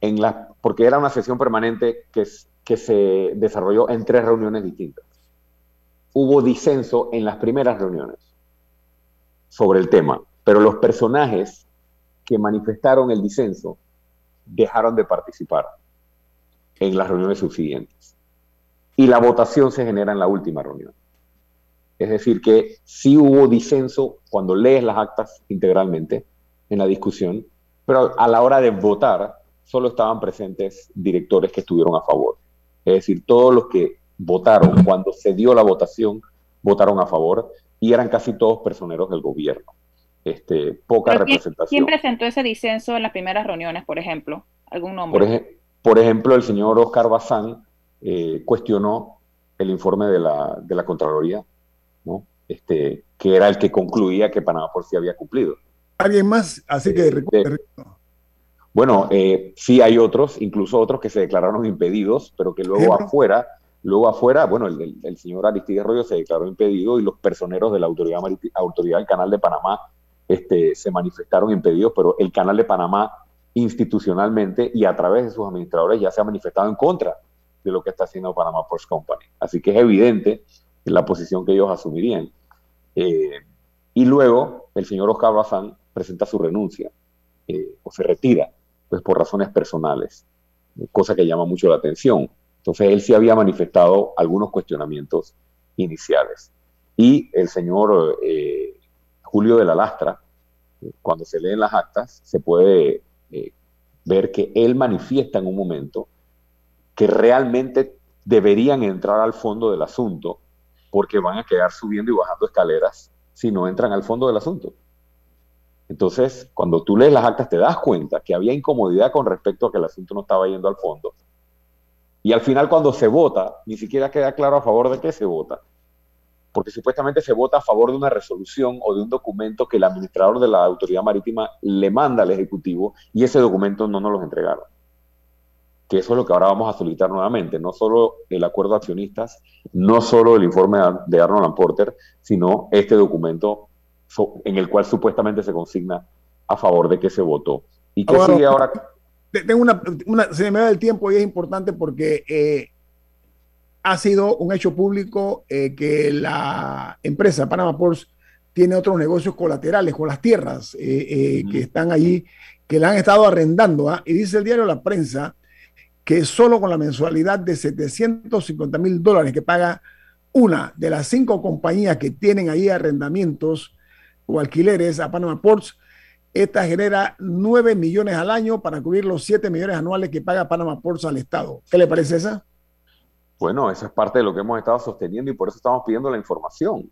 en la, porque era una sesión permanente que, que se desarrolló en tres reuniones distintas. Hubo disenso en las primeras reuniones sobre el tema, pero los personajes que manifestaron el disenso dejaron de participar en las reuniones subsiguientes. Y la votación se genera en la última reunión. Es decir, que sí hubo disenso cuando lees las actas integralmente en la discusión, pero a la hora de votar solo estaban presentes directores que estuvieron a favor. Es decir, todos los que votaron cuando se dio la votación votaron a favor y eran casi todos personeros del gobierno. Este, poca Pero ¿quién, representación. quién presentó ese disenso en las primeras reuniones, por ejemplo? ¿Algún nombre? Por, ej- por ejemplo, el señor Oscar Bazán eh, cuestionó el informe de la, de la Contraloría, ¿no? este, que era el que concluía que Panamá por sí había cumplido. ¿Alguien más? Así que recuerde. Bueno, eh, sí hay otros, incluso otros que se declararon impedidos, pero que luego afuera, luego afuera, bueno, el, el- el señor Aristides Arroyo se declaró impedido y los personeros de la autoridad, del Canal de Panamá este, se manifestaron impedidos, pero el Canal de Panamá institucionalmente y a través de sus administradores ya se ha manifestado en contra de lo que está haciendo Panamá Ports Company. Así que es evidente la posición que ellos asumirían. Eh, y luego el señor Oscar Bazán presenta su renuncia eh, o se retira, pues por razones personales, eh, cosa que llama mucho la atención. Entonces él sí había manifestado algunos cuestionamientos iniciales. Y el señor Julio de la Lastra, cuando se leen las actas, se puede ver que él manifiesta en un momento que realmente deberían entrar al fondo del asunto porque van a quedar subiendo y bajando escaleras si no entran al fondo del asunto. Entonces, cuando tú lees las actas, te das cuenta que había incomodidad con respecto a que el asunto no estaba yendo al fondo. Y al final, cuando se vota, ni siquiera queda claro a favor de qué se vota. Porque supuestamente se vota a favor de una resolución o de un documento que el administrador de la autoridad marítima le manda al Ejecutivo y ese documento no nos los entregaron. Que eso es lo que ahora vamos a solicitar nuevamente, no solo el acuerdo de accionistas, no solo el informe de Arnold and Porter, sino este documento en el cual supuestamente se consigna a favor de que se votó. ¿Y qué sigue ahora? te- Tengo una, una- se me da el tiempo y es importante porque eh, ha sido un hecho público eh, que la empresa Panama Ports tiene otros negocios colaterales con las tierras eh, que están allí, que la han estado arrendando. ¿ah? Y dice el diario La Prensa que solo con la mensualidad de 750 mil dólares que paga una de las cinco compañías que tienen ahí arrendamientos o alquileres a Panama Ports, esta genera 9 millones al año para cubrir los 7 millones anuales que paga Panama Ports al Estado. ¿Qué le parece esa? Bueno, eso es parte de lo que hemos estado sosteniendo y por eso estamos pidiendo la información.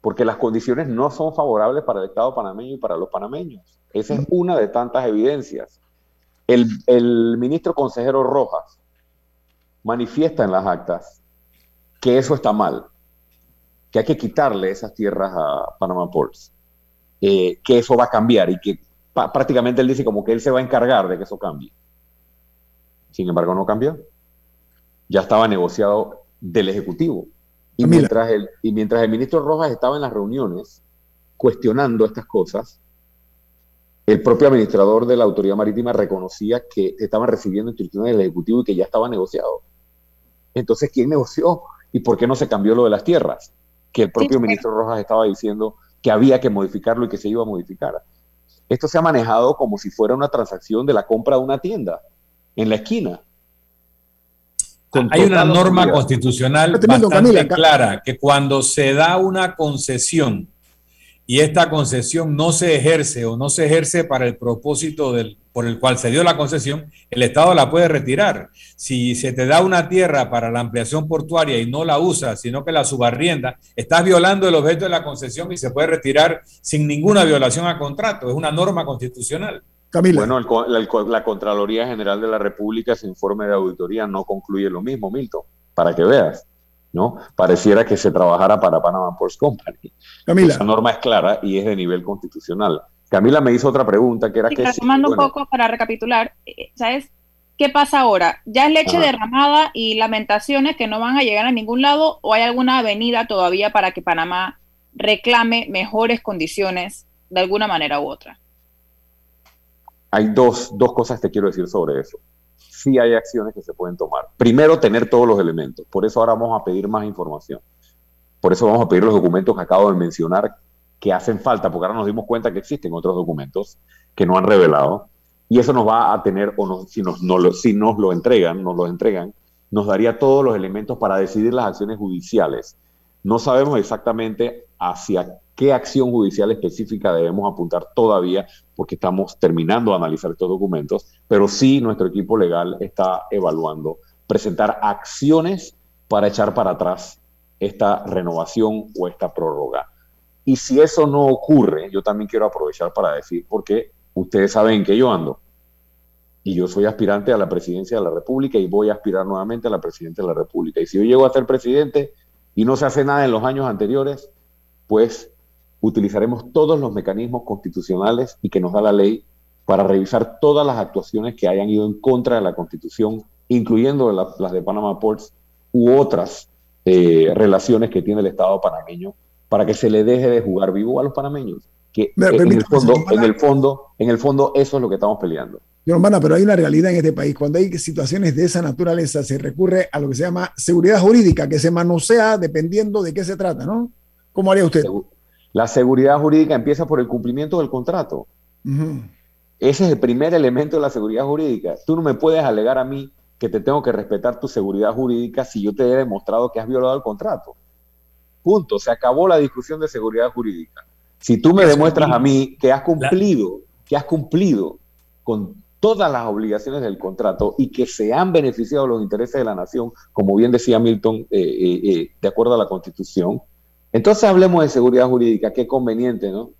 Porque las condiciones no son favorables para el Estado panameño y para los panameños. Esa es una de tantas evidencias. El, el ministro consejero Rojas manifiesta en las actas que eso está mal, que hay que quitarle esas tierras a Panama Ports, eh, que eso va a cambiar y que prácticamente él dice como que él se va a encargar de que eso cambie. Sin embargo, no cambió. Ya estaba negociado del Ejecutivo. Y mientras, el, y mientras el ministro Rojas estaba en las reuniones cuestionando estas cosas, el propio administrador de la Autoridad Marítima reconocía que estaban recibiendo instrucciones del Ejecutivo y que ya estaba negociado. Entonces, ¿quién negoció? ¿Y por qué no se cambió lo de las tierras? Que el propio ministro Rojas estaba diciendo que había que modificarlo y que se iba a modificar. Esto se ha manejado como si fuera una transacción de la compra de una tienda en la esquina. Hay una norma constitucional bastante clara que cuando se da una concesión y esta concesión no se ejerce o no se ejerce para el propósito del, por el cual se dio la concesión, el Estado la puede retirar. Si se te da una tierra para la ampliación portuaria y no la usas, sino que la subarrienda, estás violando el objeto de la concesión y se puede retirar sin ninguna violación al contrato. Es una norma constitucional. Camila. Bueno, la Contraloría General de la República, su informe de auditoría no concluye lo mismo, Milton, para que veas. ¿No? Pareciera que se trabajara para Panama Ports Company. Camila. Esa norma es clara y es de nivel constitucional. Camila me hizo otra pregunta que era que... Tomando un poco para recapitular, eh, ¿sabes? ¿Qué pasa ahora? ¿Ya es leche derramada y lamentaciones que no van a llegar a ningún lado o hay alguna avenida todavía para que Panamá reclame mejores condiciones de alguna manera u otra? Hay dos, dos cosas que quiero decir sobre eso. Sí hay acciones que se pueden tomar. Primero, tener todos los elementos. Por eso ahora vamos a pedir más información. Por eso vamos a pedir los documentos que acabo de mencionar que hacen falta, porque ahora nos dimos cuenta que existen otros documentos que no han revelado, y eso nos va a tener, o si, nos, no si nos lo entregan, nos lo entregan, nos daría todos los elementos para decidir las acciones judiciales. No sabemos exactamente hacia qué acción judicial específica debemos apuntar todavía, porque estamos terminando de analizar estos documentos, pero sí nuestro equipo legal está evaluando presentar acciones para echar para atrás esta renovación o esta prórroga. Y si eso no ocurre, yo también quiero aprovechar para decir, porque ustedes saben que yo ando. Y yo soy aspirante a la presidencia de la República y voy a aspirar nuevamente a la presidencia de la República. Y si yo llego a ser presidente y no se hace nada en los años anteriores, pues utilizaremos todos los mecanismos constitucionales y que nos da la ley para revisar todas las actuaciones que hayan ido en contra de la Constitución, incluyendo las de Panama Ports u otras eh, relaciones que tiene el Estado panameño para que se le deje de jugar vivo a los panameños. Que en, el fondo, en, el fondo, en el fondo, eso es lo que estamos peleando. Hermana, pero hay una realidad en este país. Cuando hay situaciones de esa naturaleza, se recurre a lo que se llama seguridad jurídica, que se manosea dependiendo de qué se trata, ¿no? ¿Cómo haría usted? La seguridad jurídica empieza por el cumplimiento del contrato. Ese es el primer elemento de la seguridad jurídica. Tú no me puedes alegar a mí que te tengo que respetar tu seguridad jurídica si yo te he demostrado que has violado el contrato. Punto. Se acabó la discusión de seguridad jurídica. Si tú me demuestras a mí que has cumplido, que has cumplido con todas las obligaciones del contrato y que se han beneficiado los intereses de la nación, como bien decía Milton, eh, eh, eh, de acuerdo a la Constitución, entonces hablemos de seguridad jurídica. Qué conveniente, ¿no?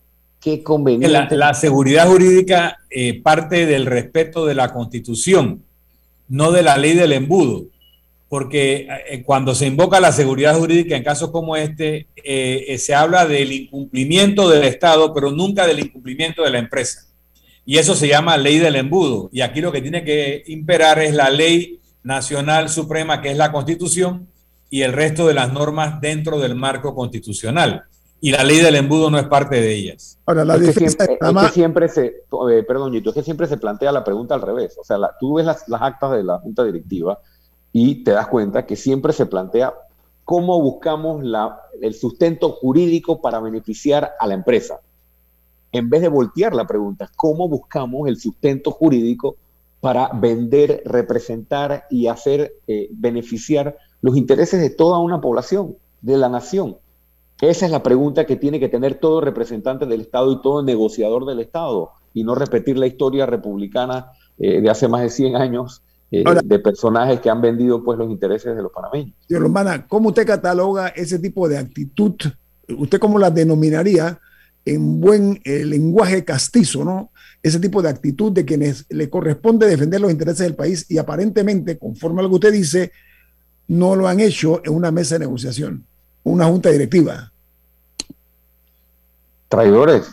Qué conveniente. La, seguridad jurídica parte del respeto de la Constitución, no de la ley del embudo porque cuando se invoca la seguridad jurídica en casos como este, se habla del incumplimiento del Estado, pero nunca del incumplimiento de la empresa. Y eso se llama ley del embudo. Y aquí lo que tiene que imperar es la ley nacional suprema, que es la constitución, y el resto de las normas dentro del marco constitucional. Y la ley del embudo no es parte de ellas. Ahora, la es que siempre, se, perdón, es que siempre se plantea la pregunta al revés. O sea, tú ves las, las actas de la Junta Directiva y te das cuenta que siempre se plantea cómo buscamos la, el sustento jurídico para beneficiar a la empresa. En vez de voltear la pregunta, ¿cómo buscamos el sustento jurídico para vender, representar y hacer eh, beneficiar los intereses de toda una población, de la nación? Esa es la pregunta que tiene que tener todo representante del Estado y todo negociador del Estado, y no repetir la historia republicana eh, de hace más de 100 años eh, de personajes que han vendido pues los intereses de los panameños. Señor Lombana, ¿cómo usted cataloga ese tipo de actitud? ¿Usted cómo la denominaría en buen eh, lenguaje castizo, ¿no? Ese tipo de actitud de quienes le corresponde defender los intereses del país y aparentemente, conforme a lo que usted dice, no lo han hecho en una mesa de negociación una junta directiva. Traidores.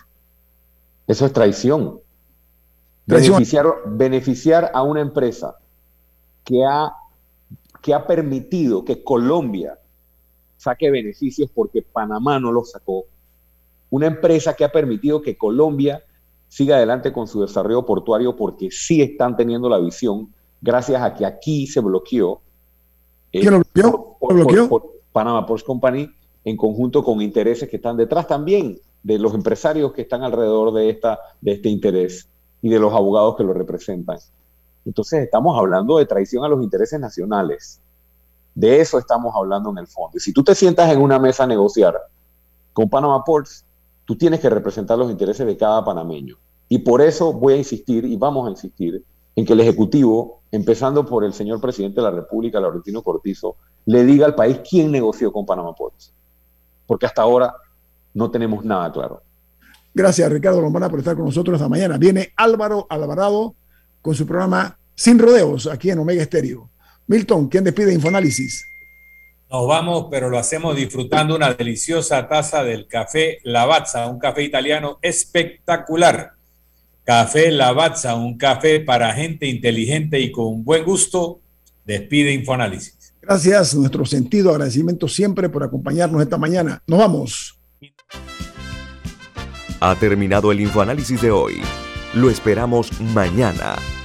Eso es traición. Beneficiar, beneficiar, a una empresa que ha, que ha permitido que Colombia saque beneficios porque Panamá no los sacó. Una empresa que ha permitido que Colombia siga adelante con su desarrollo portuario porque sí están teniendo la visión, gracias a que aquí se bloqueó. ¿Quién lo bloqueó? ¿Lo bloqueó? Panama Ports Company en conjunto con intereses que están detrás también de los empresarios que están alrededor de, esta, de este interés y de los abogados que lo representan. Entonces estamos hablando de traición a los intereses nacionales. De eso estamos hablando en el fondo. Y si tú te sientas en una mesa a negociar con Panama Ports, tú tienes que representar los intereses de cada panameño. Y por eso voy a insistir y vamos a insistir en que el Ejecutivo, empezando por el señor presidente de la República, Laurentino Cortizo, le diga al país quién negoció con Panama Ports. Porque hasta ahora no tenemos nada claro. Gracias, Ricardo Lombana, por estar con nosotros esta mañana. Viene Álvaro Alvarado con su programa Sin Rodeos, aquí en Omega Estéreo. Milton, ¿quién despide Infoanálisis? Nos vamos, pero lo hacemos disfrutando una deliciosa taza del café Lavazza, un café italiano espectacular. Café Lavazza, un café para gente inteligente y con buen gusto. Despide Infoanálisis. Gracias, nuestro sentido agradecimiento siempre por acompañarnos esta mañana. Nos vamos. Ha terminado el infoanálisis de hoy. Lo esperamos mañana,